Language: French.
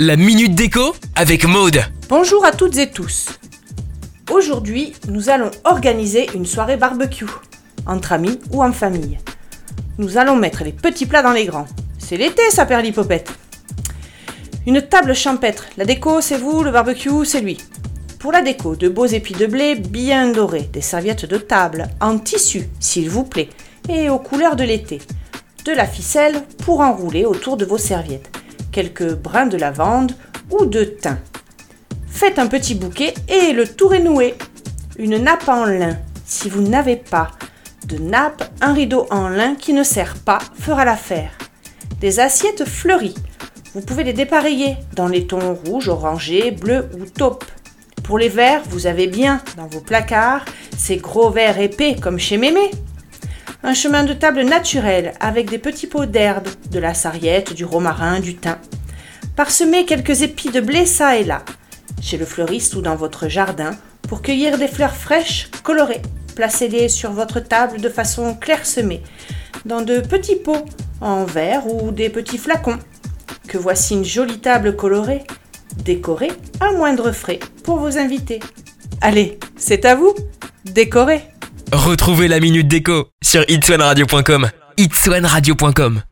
La minute déco avec Maude. Bonjour à toutes et tous. Aujourd'hui, nous allons organiser une soirée barbecue, entre amis ou en famille. Nous allons mettre les petits plats dans les grands. C'est l'été, ça perd l'hypopète. Une table champêtre. La déco, c'est vous, le barbecue, c'est lui. Pour la déco, de beaux épis de blé bien dorés, des serviettes de table, en tissu, s'il vous plaît, et aux couleurs de l'été. De la ficelle pour enrouler autour de vos serviettes. Quelques brins de lavande ou de thym. Faites un petit bouquet et le tour est noué. Une nappe en lin. Si vous n'avez pas de nappe, un rideau en lin qui ne sert pas fera l'affaire. Des assiettes fleuries. Vous pouvez les dépareiller dans les tons rouge, orangé, bleu ou taupe. Pour les verres, vous avez bien dans vos placards ces gros verres épais comme chez Mémé. Un chemin de table naturel avec des petits pots d'herbe, de la sarriette, du romarin, du thym. Parsemez quelques épis de blé ça et là, chez le fleuriste ou dans votre jardin, pour cueillir des fleurs fraîches, colorées. Placez-les sur votre table de façon clairsemée, dans de petits pots en verre ou des petits flacons. Que voici une jolie table colorée, décorée à moindre frais pour vos invités. Allez, c'est à vous, décorez Retrouvez la minute déco sur itswanradio.com. itswanradio.com